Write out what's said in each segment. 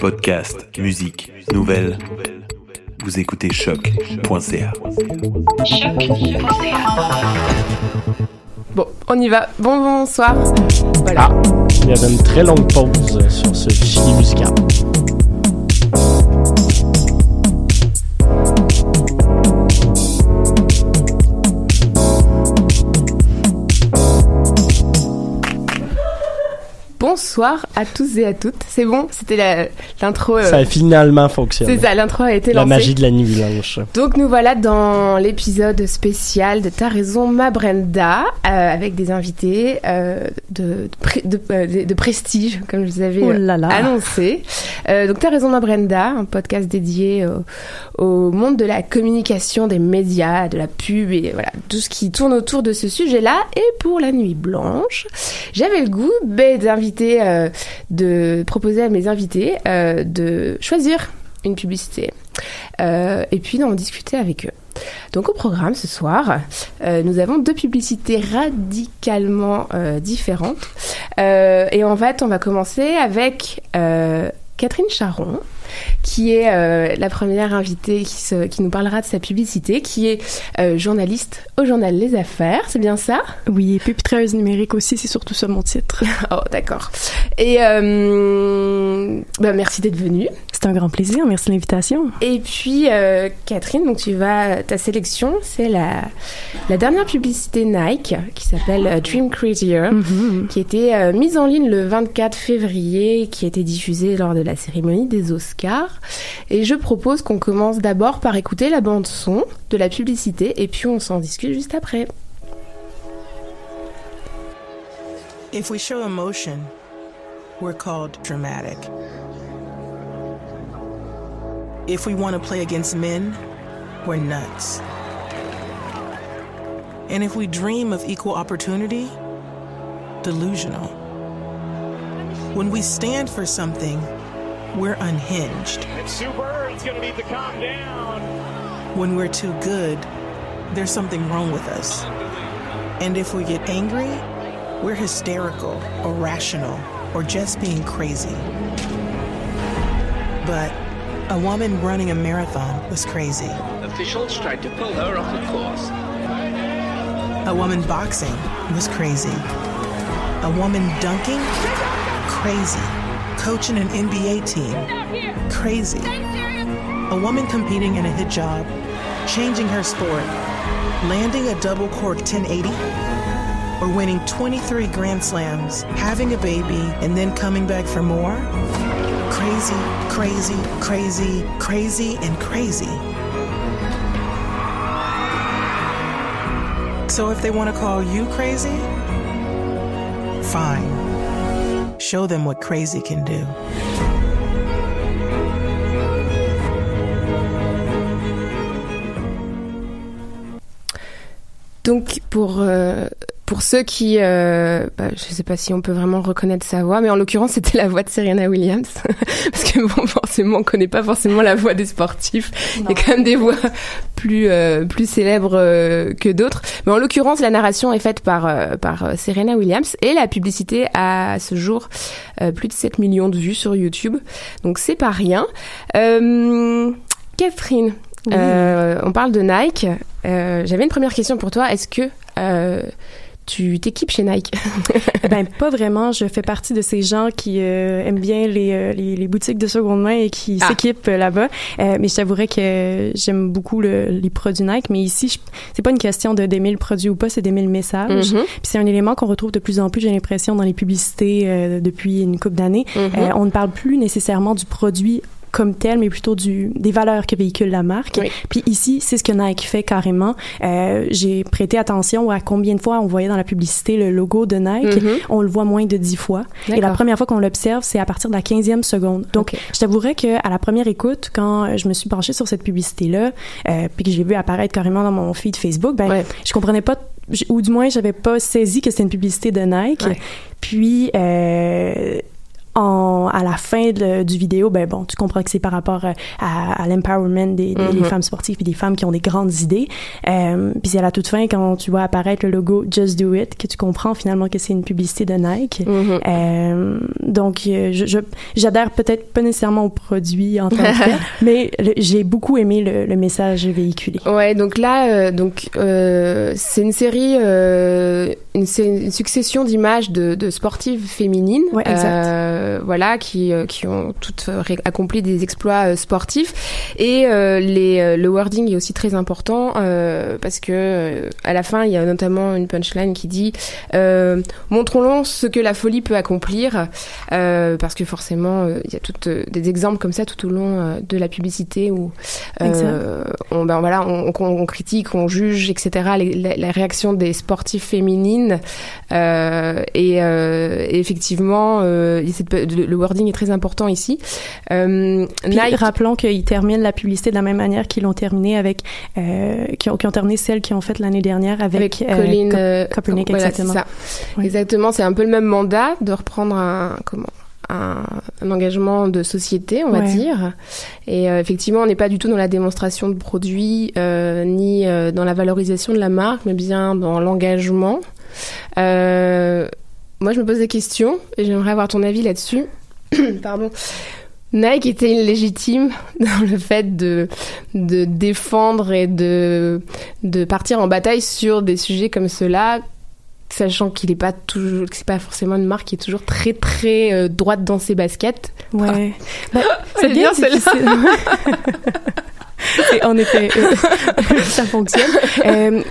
Podcast, musique, nouvelles. Vous écoutez choc.ca. Bon, on y va. Bon, bonsoir. Voilà. Il y avait une très longue pause sur ce fichier musical. Bonsoir à tous et à toutes. C'est bon, c'était la- l'intro. euh, Ça a finalement fonctionné. c'est ça, l'intro a été La lancée. magie de la nuit blanche. Donc nous voilà dans l'épisode spécial de T'as raison ma Brenda euh, avec des invités euh, de, de, pré- de, de- de prestige comme je vous avais Oh là là. annoncé. Euh, donc T'as raison ma Brenda, un podcast dédié au, au monde de la communication, des médias, de la pub et voilà tout ce qui tourne autour de ce sujet-là. Et pour la nuit blanche, j'avais le goût ben, euh, de proposer à mes invités euh, de choisir une publicité euh, et puis d'en discuter avec eux. Donc au programme ce soir, nous avons deux publicités radicalement différentes. Et en fait, on va commencer avec Catherine Charon, qui est euh, la première invitée qui, se, qui nous parlera de sa publicité, qui est euh, journaliste au journal Les Affaires, c'est bien ça? Oui, et pupitreuse numérique aussi, c'est surtout ça mon titre. Oh d'accord. Et euh, bah, merci d'être venue. C'est un grand plaisir, merci de l'invitation. Et puis, euh, Catherine, donc tu vas, ta sélection, c'est la, la dernière publicité Nike qui s'appelle Dream Crazier, Mhm. qui a été euh, mise en ligne le 24 février, qui a été diffusée lors de la cérémonie des Oscars. Et je propose qu'on commence d'abord par écouter la bande son de la publicité, et puis on s'en discute juste après. If we show emotion, we're called dramatic. If we want to play against men, we're nuts. And if we dream of equal opportunity, delusional. When we stand for something, we're unhinged. It's Sue Bird's gonna need to calm down. When we're too good, there's something wrong with us. And if we get angry, we're hysterical irrational, or just being crazy. But a woman running a marathon was crazy. Officials tried to pull her off the course. A woman boxing was crazy. A woman dunking? Crazy. Coaching an NBA team? Crazy. A woman competing in a hijab, changing her sport, landing a double cork 1080? Or winning 23 Grand Slams, having a baby, and then coming back for more? Crazy, crazy, crazy, crazy, and crazy. So if they want to call you crazy, fine. Show them what crazy can do. Donc pour euh, pour ceux qui, euh, bah, je sais pas si on peut vraiment reconnaître sa voix, mais en l'occurrence c'était la voix de Serena Williams, parce que bon forcément on connaît pas forcément la voix des sportifs. Il y a quand même des voix plus euh, plus célèbres euh, que d'autres, mais en l'occurrence la narration est faite par euh, par euh, Serena Williams et la publicité a à ce jour euh, plus de 7 millions de vues sur YouTube, donc c'est pas rien. Euh, Catherine, Oui. euh, on parle de Nike. Euh, J'avais une première question pour toi. Est-ce que euh, tu t'équipes chez Nike ben pas vraiment. Je fais partie de ces gens qui euh, aiment bien les, euh, les, les boutiques de seconde main et qui Ah. s'équipent euh, là-bas. Euh, mais je t'avouerais que j'aime beaucoup le- les produits Nike. Mais ici, c'est pas une question de d'aimer le produit ou pas, c'est d'aimer le message. Mhm. Puis c'est un élément qu'on retrouve de plus en plus, j'ai l'impression, dans les publicités euh, depuis une couple d'années. Mhm. Euh, on ne parle plus nécessairement du produit comme tel, mais plutôt du, des valeurs que véhicule la marque. Oui. Puis ici, c'est ce que Nike fait carrément. Euh, j'ai prêté attention à combien de fois on voyait dans la publicité le logo de Nike. Mhm. On le voit moins de dix fois. Et la première fois qu'on l'observe, c'est à partir de la 15e seconde. Donc, Ok. je t'avouerais que à la première écoute, quand je me suis penchée sur cette publicité-là, euh, puis que j'ai vu apparaître carrément dans mon feed Facebook, ben, Ouais. je comprenais pas ou du moins j'avais pas saisi que c'était une publicité de Nike. Ouais. Puis euh, en, à la fin de- du vidéo, ben bon, tu comprends que c'est par rapport euh, à, à l'empowerment des, Mhm. femmes sportives et des femmes qui ont des grandes idées. Euh, puis c'est à la toute fin quand tu vois apparaître le logo Just Do It que tu comprends finalement que c'est une publicité de Nike. Mhm. Euh, donc, euh, je, je- j'adhère peut-être pas nécessairement au produit en tant que tel, mais j'ai beaucoup aimé le, le message véhiculé. Ouais, donc là, euh, donc euh, c'est une série, euh, une, c'est une succession d'images de, de sportives féminines, Ouais, exact. Euh, voilà, qui euh, qui ont toutes euh, accompli des exploits sportifs. Et les, le wording est aussi très important parce que à la fin, il y a notamment une punchline qui dit montrons-leur ce que la folie peut accomplir, parce que forcément, il y a toutes des exemples comme ça tout au long de la publicité où on, ben voilà, on, on- on critique, on juge, etc. les- la, la réaction des sportifs féminines et, et effectivement, il y a cette- le, wording est très important ici. Euh, Puis, Nike, rappelons qu'ils terminent la publicité de la même manière qu'ils l'ont terminé avec, euh, qui, ont, qui ont terminé celle qu'ils ont faite l'année dernière avec, avec euh, Colin Co- euh, Kaepernick, voilà, exactement. c'est ça. Oui. Exactement, c'est un peu le même mandat de reprendre un comment un, un engagement de société, on va Ouais. dire. Et euh, effectivement, on n'est pas du tout dans la démonstration de produits euh, ni euh, dans la valorisation de la marque, mais bien dans l'engagement. Moi, je me pose des questions et j'aimerais avoir ton avis là-dessus. Pardon. Nike était légitime dans le fait de, de défendre et de, de partir en bataille sur des sujets comme ceux-là, sachant qu'il n'est pas toujours, c'est pas forcément une marque qui est toujours très très euh, droite dans ses baskets? Ouais. Ben, C'est bien, celle-là. en effet, euh, ça fonctionne. Euh,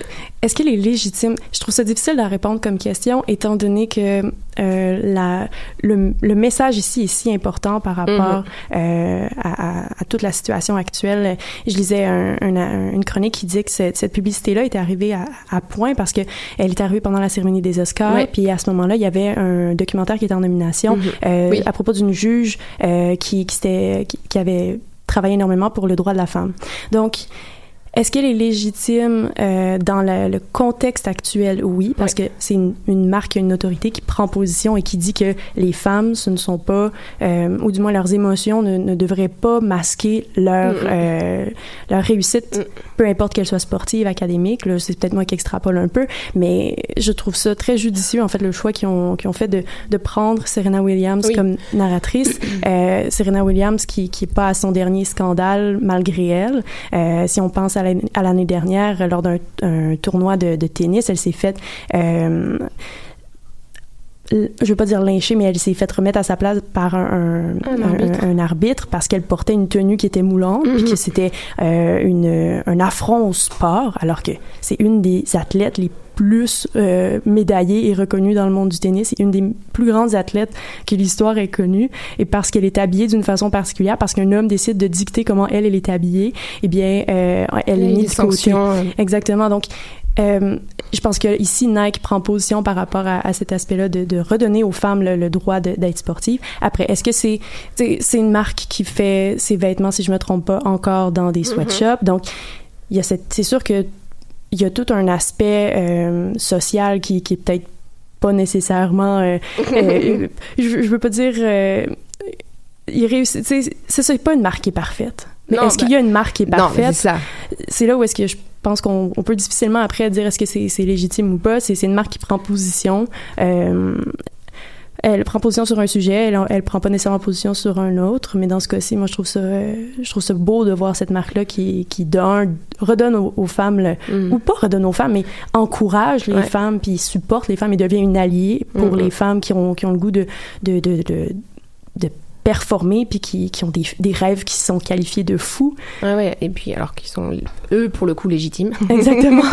Est-ce qu'elle est légitime? Je trouve ça difficile à répondre comme question, étant donné que euh, la, le, le message ici est si important par rapport euh, à, à- à toute la situation actuelle. Je lisais un- un- un- une chronique qui disait que cette, cette publicité-là était arrivée à, à point parce que elle est arrivée pendant la cérémonie des Oscars, Ouais. puis à ce moment-là, il y avait un documentaire qui était en nomination Mhm. euh, Oui. à propos d'une juge qui, qui, s'était- qui, qui avait travaillé énormément pour le droit de la femme. Donc, est-ce qu'elle est légitime euh, dans le, le contexte actuel? Oui, parce que c'est une, une marque, une autorité qui prend position et qui dit que les femmes, ce ne sont pas, euh, ou du moins leurs émotions ne, ne devraient pas masquer leur, Mm. euh, leur réussite, Mm. peu importe qu'elle soit sportive, académique. C'est peut-être moi qui extrapole un peu, mais je trouve ça très judicieux, en fait, le choix qu'ils ont, qu'ils ont fait de, de prendre Serena Williams Oui. comme narratrice. Euh, Serena Williams qui, qui est pas à son dernier scandale malgré elle. Euh, si on pense à à l'année dernière, lors d'un un tournoi de, tennis, elle s'est faite euh, je veux pas dire lyncher, mais elle s'est faite remettre à sa place par un, un, Un arbitre. un- un arbitre parce qu'elle portait une tenue qui était moulante, puis Mhm. que c'était euh, une, un affront au sport, alors que c'est une des athlètes les plus euh, médaillée et reconnue dans le monde du tennis. C'est une des plus grandes athlètes que l'histoire ait connue. Et parce qu'elle est habillée d'une façon particulière, parce qu'un homme décide de dicter comment elle, elle est habillée, eh bien, euh, elle est mise de côté. euh, Exactement. Donc, euh, je pense que ici Nike prend position par rapport à, à cet aspect-là de, de redonner aux femmes le, le droit d'être sportives. Après, est-ce que c'est une marque qui fait ses vêtements, si je me trompe pas, encore dans des sweatshops? Donc, il y a cette, c'est sûr que il y a tout un aspect euh, social qui, qui est peut-être pas nécessairement. euh, je, je veux pas dire. Il réussit. C'est pas une marque qui est parfaite. Mais est-ce qu'il y a une marque qui est Non, parfaite? c'est ça. c'est là où est-ce que je pense qu'on on peut difficilement après dire est-ce que c'est légitime ou pas. C'est une marque qui prend position. Euh, elle prend position sur un sujet, elle, elle prend pas nécessairement position sur un autre, mais dans ce cas-ci, moi je trouve ça, je trouve ça beau de voir cette marque-là qui, qui donne, redonne aux, aux femmes, le- Mm. ou pas redonne aux femmes, mais encourage les Ouais. femmes, puis supporte les femmes et devient une alliée pour Mhm. les femmes qui ont, qui ont le goût de, de, de, de, de performer, puis qui, qui ont des, des rêves qui sont qualifiés de fous. Ouais, ouais. Et puis, alors qu'ils sont, eux, pour le coup, légitimes. Exactement.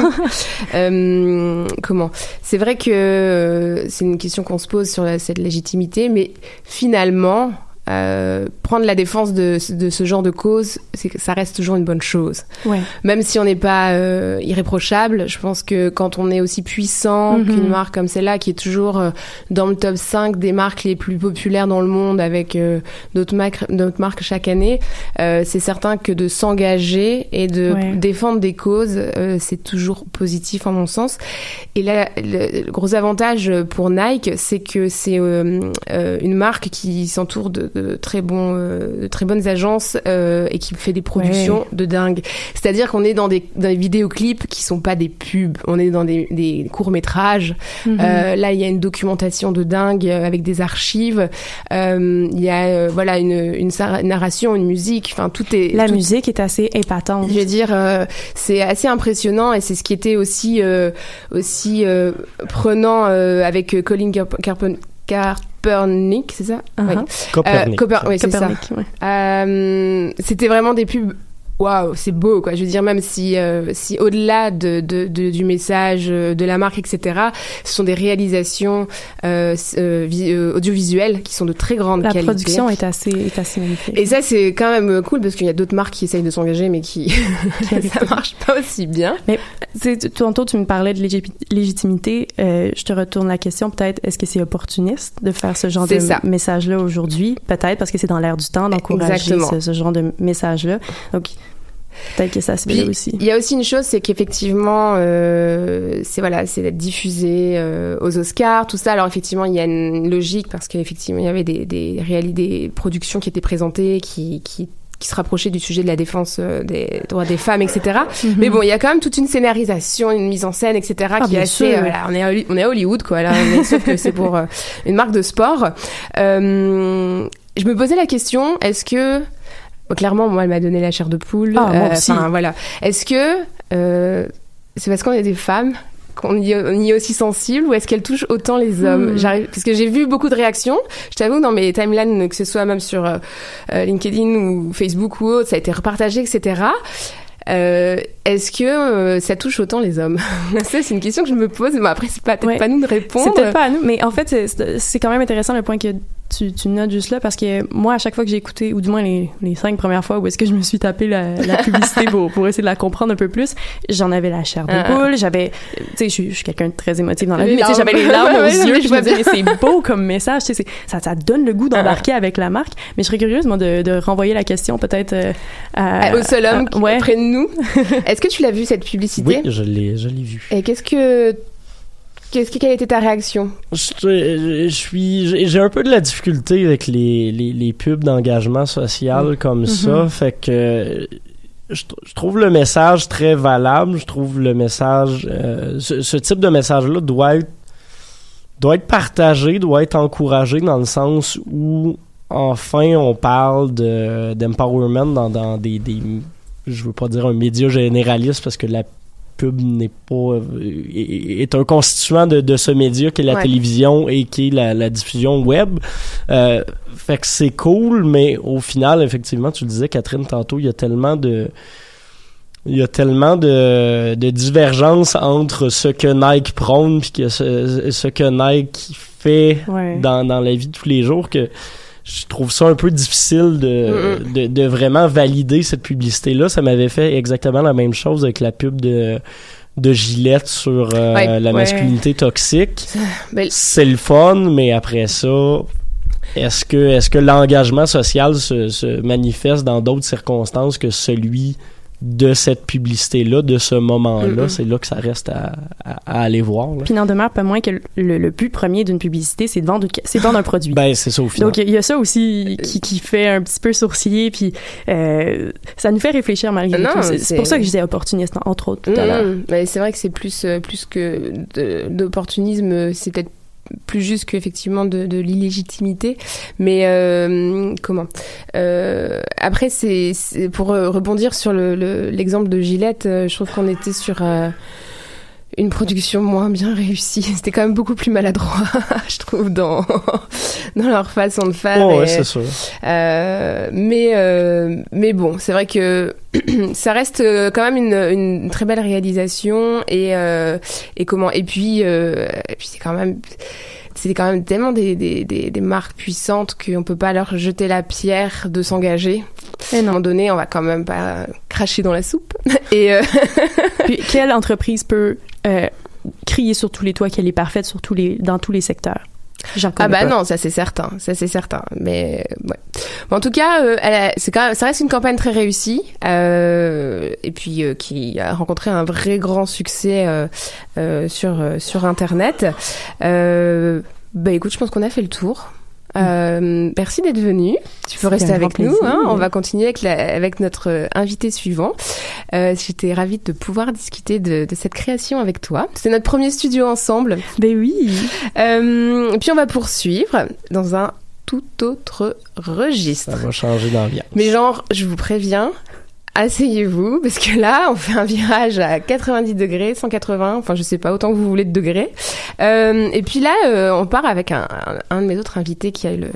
Euh, comment? C'est vrai que euh, c'est une question qu'on se pose sur la- cette légitimité, mais finalement, euh, prendre la défense de, de ce genre de cause, c'est ça reste toujours une bonne chose. Ouais. Même si on n'est pas euh, irréprochable, je pense que quand on est aussi puissant Mhm. qu'une marque comme celle-là, qui est toujours euh, dans le top 5 des marques les plus populaires dans le monde avec euh, d'autres marques, d'autres marques chaque année, euh, c'est certain que de s'engager et de Ouais. défendre des causes, euh, c'est toujours positif en mon sens. Et là, le, gros avantage pour Nike, c'est que c'est une marque qui s'entoure de, de très bons, euh, de très bonnes agences euh, et qui fait des productions de dingue. C'est-à-dire qu'on est dans des, dans des vidéoclips qui sont pas des pubs, on est dans des, des courts métrages. Mhm. Euh, là, il y a une documentation de dingue avec des archives. Il y a voilà une, narration, une musique. Enfin, tout est La tout- musique est assez épatante. je veux dire, c'est assez impressionnant et c'est ce qui était aussi aussi prenant avec Colin Carp- Kaepernick, c'est ça? Uh-huh. Ouais. Copernic. Euh, Coper- oui, c'est ça. Copernic, ouais. Euh, C'était vraiment des pubs. Waouh, c'est beau quoi. Je veux dire même si euh, si au-delà de, de, de- du message euh, de la marque etc. Ce sont des réalisations euh, euh, euh, audiovisuelles qui sont de très grande La qualité. production est assez, est assez magnifique. Et ça, c'est quand même cool parce qu'il y a d'autres marques qui essayent de s'engager, mais qui ça marche pas aussi bien. Tu- Tantôt, tu me parlais de légit- légitimité. Euh, je te retourne la question. Peut-être, est-ce que c'est opportuniste de faire ce genre de message-là aujourd'hui? Peut-être parce que c'est dans l'air du temps d'encourager ce, ce genre de message-là. Donc, peut-être que ça se fait aussi. Il y a aussi une chose, c'est qu'effectivement, euh, c'est voilà, c'est d'être diffusé euh, aux Oscars, tout ça. Alors effectivement, il y a une logique parce qu'effectivement, il y avait des des, des productions qui étaient présentées, qui qui qui se rapprochaient du sujet de la défense euh, des droits des femmes, etc. Mais bon, il y a quand même toute une scénarisation, une mise en scène, etc. qui est Mhm. Ah, assez. euh, voilà, on est à, on est à Hollywood, quoi. Là, mais sauf que c'est pour euh, une marque de sport. Euh, je me posais la question, est-ce que Bon, clairement, moi, elle m'a donné la chair de poule. Ah, moi aussi. enfin, voilà. Est-ce que euh, c'est parce qu'on est des femmes qu'on y, est aussi sensible ou est-ce qu'elle touche autant les hommes? Hmm. J'arrive parce que j'ai vu beaucoup de réactions. Je t'avoue dans mes timelines, que ce soit même sur euh, euh, LinkedIn ou Facebook ou autre, ça a été repartagé, etc. Euh, est-ce que euh, ça touche autant les hommes? C'est une question que je me pose. Mais après, c'est pas peut-être Ouais. pas nous de répondre. C'est peut-être pas à nous, mais en fait, c'est quand même intéressant le point que tu, tu notes juste là, parce que moi, à chaque fois que j'ai écouté, ou du moins les, les cinq premières fois où est-ce que je me suis tapé la, la publicité pour, pour essayer de la comprendre un peu plus, j'en avais la chair de Ah. poule, j'avais, tu sais, je suis- je suis quelqu'un de très émotif dans la Les vie, mais tu sais, larmes. j'avais les larmes aux yeux, je me disais, c'est beau comme message, tu sais, c'est- ça, ça donne le goût d'embarquer avec la marque, mais je serais curieuse, moi, de, de renvoyer la question peut-être euh, à... au seul homme à- qui ouais. est près de nous. Est-ce que tu l'as vu cette publicité? Oui, je l'ai, je l'ai vu. Et qu'est-ce que qu'est-ce que quelle était ta réaction? Je, je suis, j'ai un peu de la difficulté avec les, les, les pubs d'engagement social comme ça, fait que je, tr- je trouve le message très valable. Je trouve le message, euh, ce, ce type de message-là doit être doit être partagé, doit être encouragé dans le sens où enfin on parle de d'empowerment dans, dans des, des je veux pas dire un média généraliste parce que la pub n'est pas euh, est, est un constituant de, de ce média qui est la Ouais. télévision et qui est la, la diffusion web. Euh, fait que c'est cool, mais au final, effectivement, tu le disais, Catherine, tantôt, il y a tellement de il y a tellement de, de divergences entre ce que Nike prône puis que ce, ce que Nike fait Ouais. dans, dans la vie de tous les jours que je trouve ça un peu difficile de, de, de vraiment valider cette publicité-là. Ça m'avait fait exactement la même chose avec la pub de, de Gillette sur euh, Ouais, la ouais. masculinité toxique. Ben, C'est le fun, mais après ça, est-ce que, est-ce que l'engagement social se, se manifeste dans d'autres circonstances que celui de cette publicité-là, de ce moment-là? C'est là que ça reste à, à- à aller voir. là. Puis n'en demeure pas moins que le, le but premier d'une publicité, c'est de vendre, c'est de vendre un produit. Ben, c'est ça au final. Donc il y a ça aussi qui, qui fait un petit peu sourciller, puis euh, ça nous fait réfléchir malgré Non, tout. C'est- pour ça que je disais opportuniste, entre autres, tout à l'heure. Mais c'est vrai que c'est plus euh, plus que d'opportunisme, c'est peut-être plus juste qu'effectivement de, de l'illégitimité. Mais euh, comment? Euh, Après, c'est pour euh, rebondir sur le- le- l'exemple de Gillette, euh, je trouve qu'on était sur euh, une production moins bien réussie. C'était quand même beaucoup plus maladroit, je trouve, dans dans leur façon de faire. Oh, et- ouais, c'est sûr. euh, mais euh, mais bon, c'est vrai que ça reste euh, quand même une, une très belle réalisation et euh, et comment et puis euh, et puis c'est quand même c'est quand même tellement des, des, des, des marques puissantes qu'on peut pas leur jeter la pierre de s'engager. Et À un moment donné, on va quand même pas cracher dans la soupe. Et euh, Puis quelle entreprise peut euh, crier sur tous les toits qu'elle est parfaite sur tous les, dans tous les secteurs? Ah bah pas. non, ça c'est certain, ça c'est certain. Mais ouais. Bon, en tout cas, euh, elle a- c'est quand même, ça reste une campagne très réussie euh, et puis euh, qui a rencontré un vrai grand succès euh, euh, sur euh, sur internet. Euh, bah écoute, je pense qu'on a fait le tour. Euh, merci d'être venu. Tu peux rester avec nous. Hein. On va continuer avec, la, avec notre euh, invité suivant. Euh, J'étais ravie de pouvoir discuter de, de cette création avec toi. C'est notre premier studio ensemble. Ben oui. Euh, et puis on va poursuivre dans un tout autre registre. Ça va changer d'ambiance. Mais genre, je vous préviens, asseyez-vous, parce que là, on fait un virage à 90 degrés, 180, enfin je sais pas, autant que vous voulez de degrés. Euh, et puis là, euh, on part avec un, un, un de mes autres invités qui a eu le,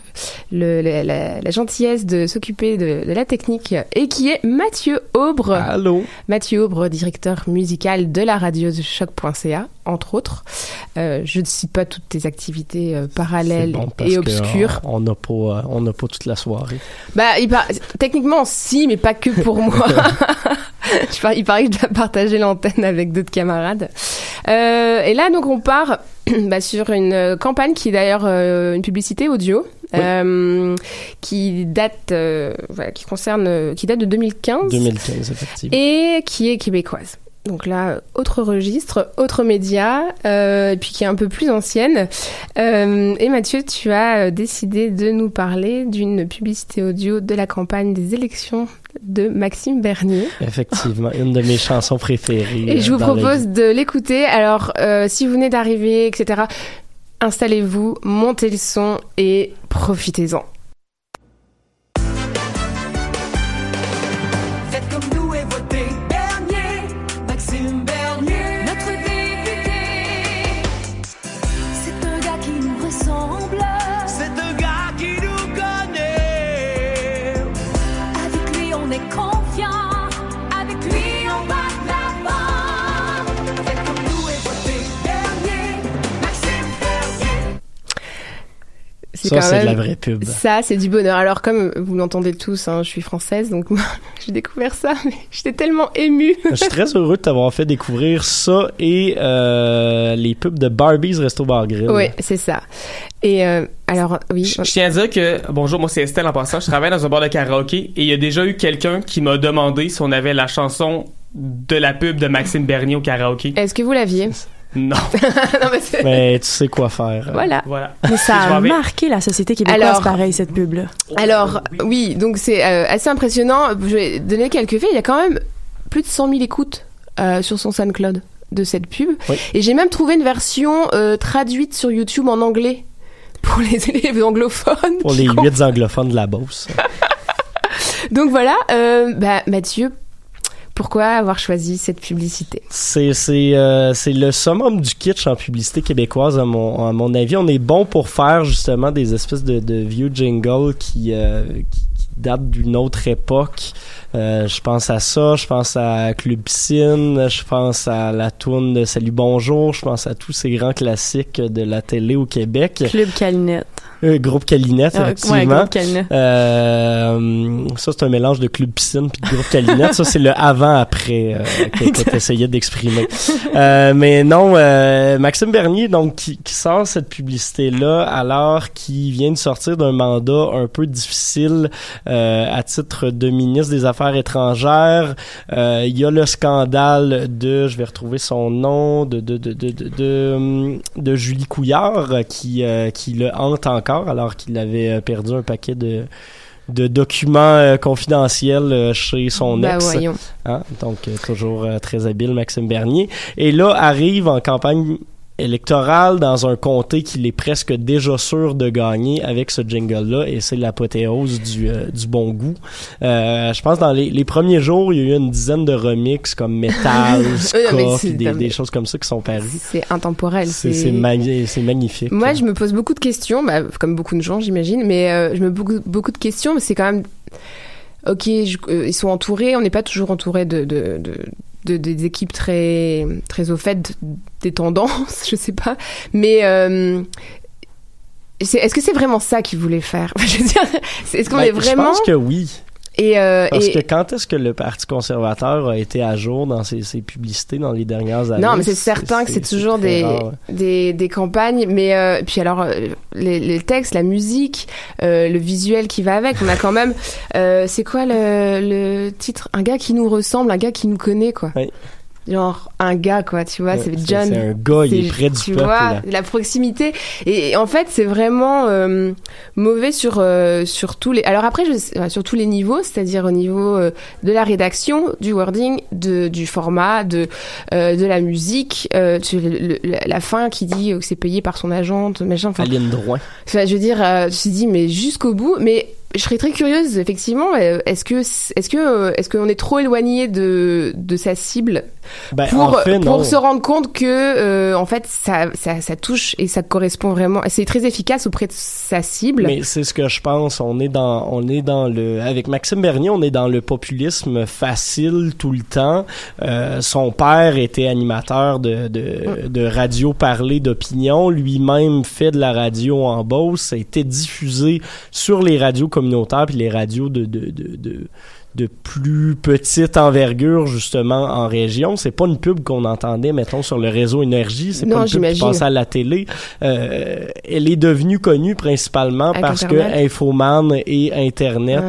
le, la, la- la gentillesse de s'occuper de, de la technique et qui est Mathieu Aubre. Allô? Mathieu Aubre, directeur musical de la radio de choc.ca, entre autres. Euh, je ne cite pas toutes tes activités euh, parallèles bon et obscures. On n'a pas, euh, on n'a pas toute la soirée. Bah, il par- techniquement, si, mais pas que pour moi. Je par- il paraît que je dois partager l'antenne avec d'autres camarades. Euh, et là, donc, on part bah, sur une campagne qui est d'ailleurs une publicité audio. Oui. euh, qui date, euh, voilà, qui concerne, qui date de 2015 2015, effectivement. et qui est québécoise. Donc là, autre registre, autre média, euh, et puis qui est un peu plus ancienne. Euh, et Mathieu, tu as euh, décidé de nous parler d'une publicité audio de la campagne des élections de Maxime Bernier. Effectivement, une de mes chansons préférées. Et je vous propose de l'écouter. Alors, euh, si vous venez d'arriver, etc., installez-vous, montez le son et profitez-en. On est confiant. C'est Ça, quand c'est de la vraie pub. Ça, c'est du bonheur. Alors, comme vous l'entendez tous, hein, je suis française, donc moi, j'ai découvert ça, mais j'étais tellement émue. Je suis très heureux de t'avoir fait découvrir ça et euh, les pubs de Barbie's Resto Bar Grill. Oui, c'est ça. Et euh, alors, oui. Je je tiens à dire que, bonjour, moi c'est Estelle en passant, je travaille dans un bar de karaoké et il y a déjà eu quelqu'un qui m'a demandé si on avait la chanson de la pub de Maxime Bernier au karaoké. Est-ce que vous l'aviez? Non. Non, mais tu sais quoi faire. Voilà. Voilà. Mais ça a marqué la société québécoise, Alors- pareil, cette pub-là. Alors, oui, donc c'est euh, assez impressionnant. Je vais donner quelques faits. Il y a quand même plus de 100 000 écoutes euh, sur son SoundCloud de cette pub. Oui. Et j'ai même trouvé une version euh, traduite sur YouTube en anglais pour les élèves anglophones. Pour les comprennent. huit anglophones de la Beauce. Donc voilà, euh, bah, Mathieu, pourquoi avoir choisi cette publicité? C'est euh, le summum du kitsch en publicité québécoise à mon à mon avis. On est bon pour faire justement des espèces de, de vieux jingles qui, euh, qui qui datent d'une autre époque. Euh, je pense à ça, je pense à Club Piscine, je pense à la tourne de Salut Bonjour, je pense à tous ces grands classiques de la télé au Québec. Club Calinette. Euh, groupe Calinette, Ah, ouais, effectivement. Groupe Calinette. Euh, ça, c'est un mélange de Club Piscine puis de Groupe Calinette. ça, c'est le avant-après euh, que, que t'essayais d'exprimer. Euh, mais non, euh, Maxime Bernier, donc, qui, qui sort cette publicité-là alors qu'il vient de sortir d'un mandat un peu difficile euh, à titre de ministre des Affaires étrangères. Euh, Il y a le scandale de, je vais retrouver son nom, de de de de de, de, Julie Couillard qui euh, qui le hante encore alors qu'il avait euh, perdu un paquet de de documents euh, confidentiels euh, chez son Bah ex. Hein? Donc, euh, toujours très habile, Maxime Bernier. Et là, arrive en campagne électorale dans un comté qu'il est presque déjà sûr de gagner avec ce jingle-là, et c'est l'apothéose du, euh, du bon goût. Euh, je pense dans les, les premiers jours, il y a eu une dizaine de remixes comme Metal, Ska, Oui, des, des choses comme ça qui sont parues. C'est intemporel. C'est c'est magnifique. Moi, je me pose beaucoup de questions, bah, comme beaucoup de gens, j'imagine, mais euh, je me pose beaucoup, beaucoup de questions, mais c'est quand même. Ok, je- euh, ils sont entourés, on n'est pas toujours entouré de, de, de, de- des équipes très, très au fait des tendances, je sais pas, mais. euh, est-ce que c'est vraiment ça qu'il voulait faire? Est-ce qu'on Ben, est vraiment Je pense que oui. Et, euh, Parce et- que quand est-ce que le Parti conservateur a été à jour dans ses, ses publicités dans les dernières années? Non, mais c'est certain que c'est toujours des, rare. des, des campagnes. Mais euh, puis alors, euh, les, les textes, la musique, euh, le visuel qui va avec. On a quand même... euh, c'est quoi le, le titre? Un gars qui nous ressemble, un gars qui nous connaît, quoi. Oui. Genre, un gars, quoi, tu vois, Ouais, c'est John. c'est un gars, il est près du Tu peuple, vois, là. la proximité. Et, et en fait, c'est vraiment euh, mauvais sur, euh, sur tous les... Alors après, je, sur tous les niveaux, c'est-à-dire au niveau euh, de la rédaction, du wording, de, du format, de, de la musique, tu- le- le- la fin qui dit que c'est payé par son agente, machin. Enfin, Drouin. Enfin, je veux dire, je me suis dit, mais jusqu'au bout. Mais je serais très curieuse, effectivement. Est-ce que, est-ce que, est-ce qu'on est trop éloigné de, de sa cible Ben, pour, en fait, non. pour se rendre compte que, euh, en fait, ça, ça, ça touche et ça correspond vraiment. C'est très efficace auprès de sa cible. Mais c'est ce que je pense. On est dans, on est dans le, avec Maxime Bernier, on est dans le populisme facile tout le temps. Euh, son père était animateur de, de, de radio parlée d'opinion. Lui-même fait de la radio en Beauce. Ça a été diffusé sur les radios communautaires puis les radios de, de, de, de de plus petite envergure justement en région. C'est pas une pub qu'on entendait, mettons, sur le réseau énergie. C'est pas une pub qui passait à la télé. Euh, elle est devenue connue principalement Avec parce Internet. que Infoman et Internet,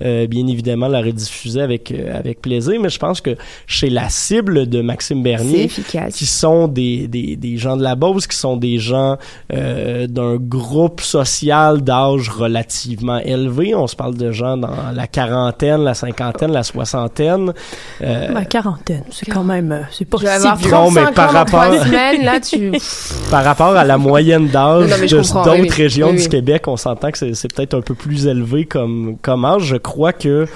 Ouais. euh, bien évidemment, la rediffusaient avec euh, avec plaisir. Mais je pense que chez la cible de Maxime Bernier, qui sont des, des, des gens de la Beauce, qui sont des gens euh, d'un groupe social d'âge relativement élevé. On se parle de gens dans la quarantaine, la cinquantaine, la soixantaine. Euh, Ma quarantaine, c'est quand même, euh, c'est pas si vieux. 35 Non, mais par rapport- semaines, là, tu... par rapport à la moyenne d'âge d'autres oui, oui. régions Oui, du. Québec, on s'entend que c'est c'est peut-être un peu plus élevé comme, comme âge. Je crois que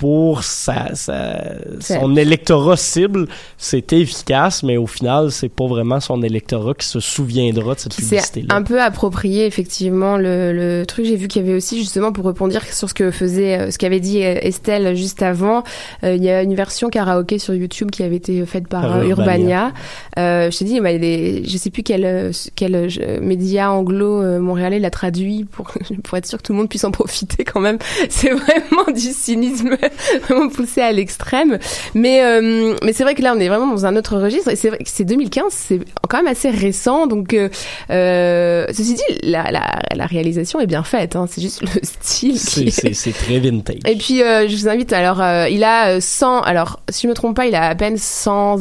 pour sa, sa- C'est- son électorat cible, c'était efficace, mais au final, c'est pas vraiment son électorat qui se souviendra de cette publicité-là. un peu approprié effectivement le, le truc. J'ai vu qu'il y avait aussi justement pour répondre sur ce que faisait, euh, ce qu'avait dit euh, Estelle juste avant. euh, il y a une version karaoké sur YouTube qui avait été faite par Par Urbania. Urbania. Euh, je t'ai dit, bah, il est- je sais plus quel quel média anglo euh, montréalais l'a traduit pour pour être sûr que tout le monde puisse en profiter quand même. C'est vraiment du cynisme vraiment poussé à l'extrême. Mais euh, mais c'est vrai que là on est vraiment dans un autre registre et c'est vrai que c'est 2015, c'est quand même assez récent. Donc euh, euh, ceci dit, la, la, la réalisation est bien faite. Hein, c'est juste le style qui C'est- très vintage. et puis, euh, je vous invite, alors, euh, il a euh, 100, alors, si je me trompe pas, il a à peine 100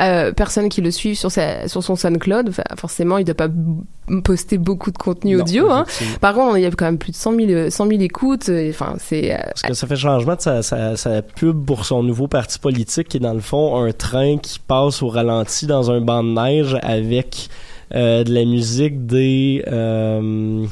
euh, personnes qui le suivent sur, sa, sur son SoundCloud. Enfin, forcément, il doit pas poster beaucoup de contenu Non, audio. Hein. Par contre, il y a quand même plus de 100 000, euh, 100 000 écoutes. Enfin, c'est... euh, Parce que ça fait changement de sa, sa, sa pub pour son nouveau parti politique qui est dans le fond un train qui passe au ralenti dans un banc de neige avec euh, de la musique des euh,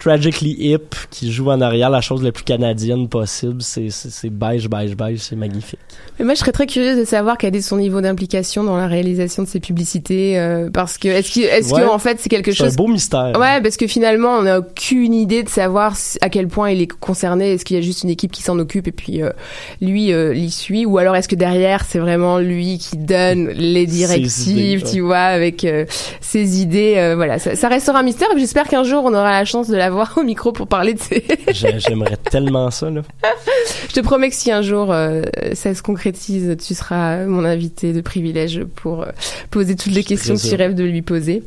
Tragically Hip qui joue en arrière la chose la plus canadienne possible. C'est c'est- c'est beige, beige, beige, c'est magnifique. Mais moi, je serais très curieuse de savoir quel est son niveau d'implication dans la réalisation de ses publicités. euh, parce que, est-ce que, est-ce Ouais. que, en fait, c'est quelque C'est un chose beau mystère. Ouais, parce que finalement, on n'a aucune idée de savoir à quel point il est concerné. Est-ce qu'il y a juste une équipe qui s'en occupe et puis euh, lui euh, l'y suit, ou alors est-ce que derrière c'est vraiment lui qui donne les directives, idées, tu vois, avec euh, ses idées. euh, voilà, ça, ça restera un mystère. et J'espère qu'un jour on aura la chance de l'avoir au micro pour parler de. J'ai- J'aimerais tellement ça. Là. Je te promets que si un jour euh, ça se concrétise, tu seras mon invité de privilège pour euh, poser toutes les questions que tu rêves de lui poser.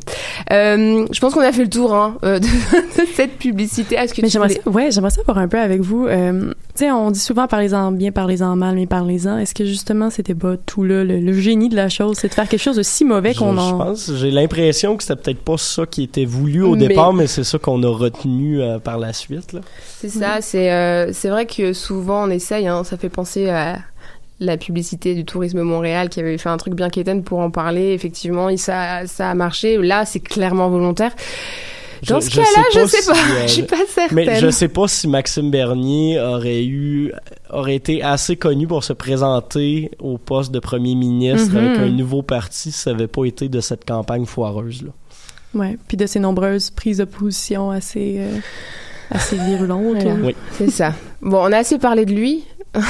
Euh, je pense qu'on a fait le tour hein, de, de cette publicité. Est-ce que Mais tu j'aimerais voulais- ça, ouais, j'aimerais ça voir un peu avec vous. Euh, tu sais, on dit souvent parlez-en bien, parlez-en mal, mais parlez-en. Est-ce que justement c'était pas tout là, le, le génie de la chose, c'est de faire quelque chose de si mauvais Je, qu'on je en. pense, j'ai l'impression que c'était peut-être pas ça qui était voulu au Mais- départ, mais c'est ça qu'on a retenu euh, par la suite. C'est ça, c'est euh, c'est vrai que souvent on essaye, hein, ça fait penser à la publicité du tourisme Montréal qui avait fait un truc bien quétaine pour en parler. Effectivement, et ça, ça a marché. Là, c'est clairement volontaire. Dans Je- ce je cas-là, sais je pas sais si, pas. euh, je suis pas certaine. Mais je sais pas si Maxime Bernier aurait eu aurait été assez connu pour se présenter au poste de premier ministre Mhm. avec un nouveau parti si ça avait pas été de cette campagne foireuse là. Ouais, puis de ces nombreuses prises de position assez, euh, assez virulentes. Voilà. là. Oui. C'est ça. Bon, on a assez parlé de lui.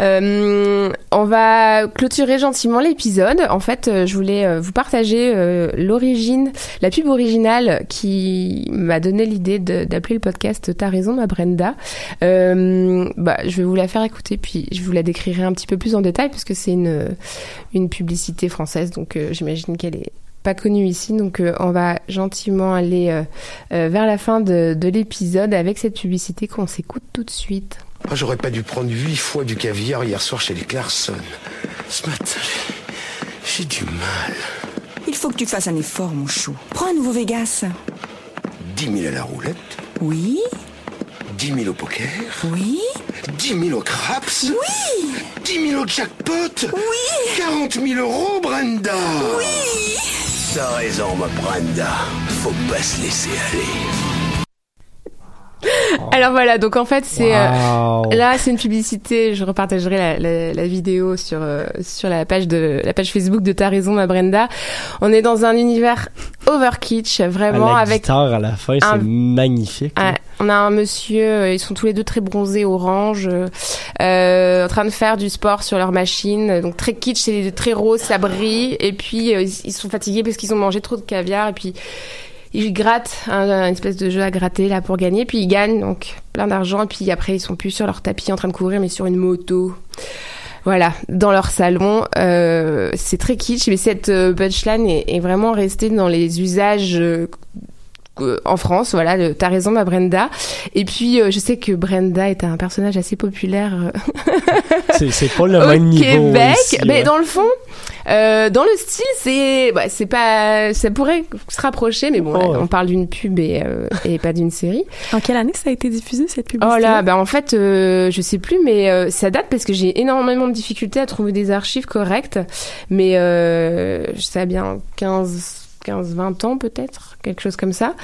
Euh, on va clôturer gentiment l'épisode. En fait, euh, je voulais vous partager euh, l'origine, la pub originale qui m'a donné l'idée d'appeler le podcast T'as raison, ma Brenda. Euh, bah, je vais vous la faire écouter, puis je vous la décrirai un petit peu plus en détail, puisque c'est une, une publicité française, donc euh, j'imagine qu'elle est pas connue ici, donc euh, on va gentiment aller euh, euh, vers la fin de, de l'épisode avec cette publicité qu'on s'écoute tout de suite. Moi, j'aurais pas dû prendre huit fois du caviar hier soir chez les Clarkson. Ce matin, j'ai- j'ai du mal. Il faut que tu fasses un effort, mon chou. Prends un nouveau Vegas. 10 000 à la roulette, Oui, 10 000 au poker, oui, 10 000 au craps, oui, 10 000 au jackpot, oui, 40 000 euros, Brenda. oui. T'as raison, ma Brenda. Faut pas se laisser aller. Alors voilà, donc en fait c'est euh, là c'est une publicité. Je repartagerai la, la, la vidéo sur euh, sur la page de la page Facebook de Ta raison ma Brenda. On est dans un univers overkitsch vraiment la avec guitare à la fin, un- c'est magnifique. là. Ouais, on a un monsieur, euh, ils sont tous les deux très bronzés, orange, euh, euh, en train de faire du sport sur leur machine. Donc très kitsch, c'est très rose, ça brille. Et puis euh, ils sont fatigués parce qu'ils ont mangé trop de caviar. Et puis ils grattent un, espèce de jeu à gratter là pour gagner. Puis ils gagnent donc plein d'argent. Puis après ils sont plus sur leur tapis en train de courir, mais sur une moto. Voilà, dans leur salon, euh, c'est très kitsch, mais cette euh, punchline est, vraiment restée dans les usages euh, en France. Voilà, t'as raison, ma Brenda. Et puis, euh, je sais que Brenda est un personnage assez populaire euh, C'est pas le au même niveau. Québec, ici, mais ouais. dans le fond, euh, dans le style, c'est, bah, c'est pas, ça pourrait se rapprocher, mais bon, là, Oh, ouais. on parle d'une pub et, euh, et pas d'une série. En quelle année ça a été diffusé, cette publicité? Oh là, bah en fait, euh, je sais plus, mais euh, ça date parce que j'ai énormément de difficultés à trouver des archives correctes. Mais euh, ça a bien 15, 15, 20 ans peut-être, quelque chose comme ça.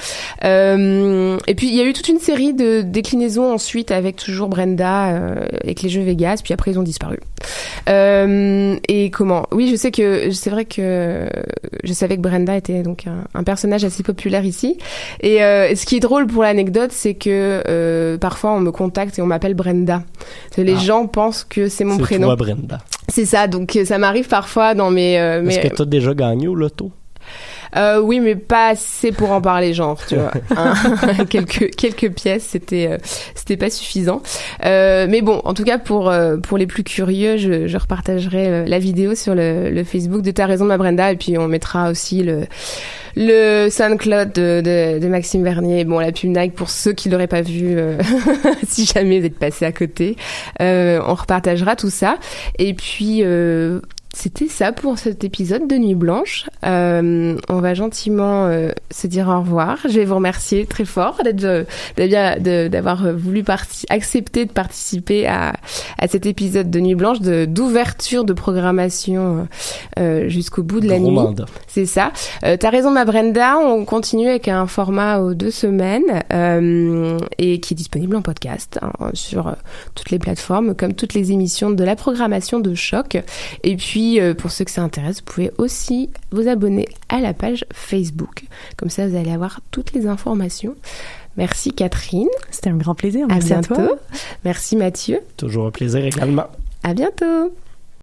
Euh, et puis il y a eu toute une série de déclinaisons ensuite avec toujours Brenda euh, avec les jeux Vegas. Puis après ils ont disparu. Euh, et comment? Oui, je sais que c'est vrai que je savais que Brenda était donc un, un personnage assez populaire ici. Et ce qui est drôle pour l'anecdote, c'est que parfois on me contacte et on m'appelle Brenda. Les Ah. gens pensent que c'est mon C'est prénom. toi, Brenda. C'est ça, donc ça m'arrive parfois dans mes. euh, Est-ce mes- que t'as déjà gagné au loto? Euh, oui, mais pas assez pour en parler, genre, tu vois. Hein, quelques quelques pièces, c'était euh, c'était pas suffisant. Euh, mais bon, en tout cas pour euh, pour les plus curieux, je, je repartagerai euh, la vidéo sur le, le Facebook de Ta raison, ma Brenda, et puis on mettra aussi le le SoundCloud de, de, de Maxime Vernier. Bon, la pub Nike pour ceux qui l'auraient pas vu, euh, si jamais vous êtes passé à côté, euh, on repartagera tout ça. Et puis. Euh, c'était ça pour cet épisode de Nuit Blanche. Euh, on va gentiment euh, se dire au revoir. Je vais vous remercier très fort d'être, euh, d'avoir- d'avoir voulu accepter de participer à, à cet épisode de Nuit Blanche, de, d'ouverture de programmation euh, jusqu'au bout de la nuit. C'est ça. Euh, T'as raison, ma Brenda. On continue avec un format aux deux semaines euh, et qui est disponible en podcast hein, sur euh, toutes les plateformes, comme toutes les émissions de la programmation de choc. Et puis, euh, pour ceux que ça intéresse, vous pouvez aussi vous abonner à la page Facebook. Comme ça, vous allez avoir toutes les informations. Merci Catherine. C'était un grand plaisir. À Merci à bientôt. toi. Merci Mathieu. Toujours un plaisir également. À bientôt.